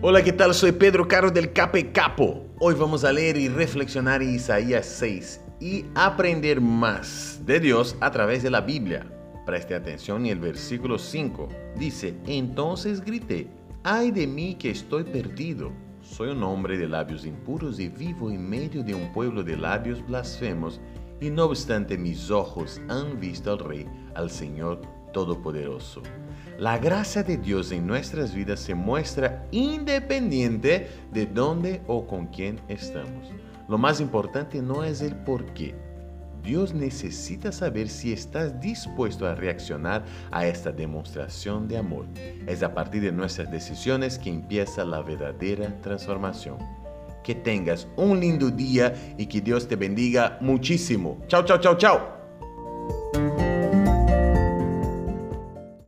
Hola, ¿qué tal? Soy Pedro Caro del Cape Capo. Hoy vamos a leer y reflexionar en Isaías 6 y aprender más de Dios a través de la Biblia. Preste atención y el versículo 5 dice, entonces grité, ay de mí que estoy perdido. Soy un hombre de labios impuros y vivo en medio de un pueblo de labios blasfemos, y no obstante mis ojos han visto al Rey, al Señor Todopoderoso. La gracia de Dios en nuestras vidas se muestra independiente de dónde o con quién estamos. Lo más importante no es el por qué. Dios necesita saber si estás dispuesto a reaccionar a esta demostración de amor. Es a partir de nuestras decisiones que empieza la verdadera transformación. Que tengas un lindo día y que Dios te bendiga muchísimo. Chao, chao, chao, chao.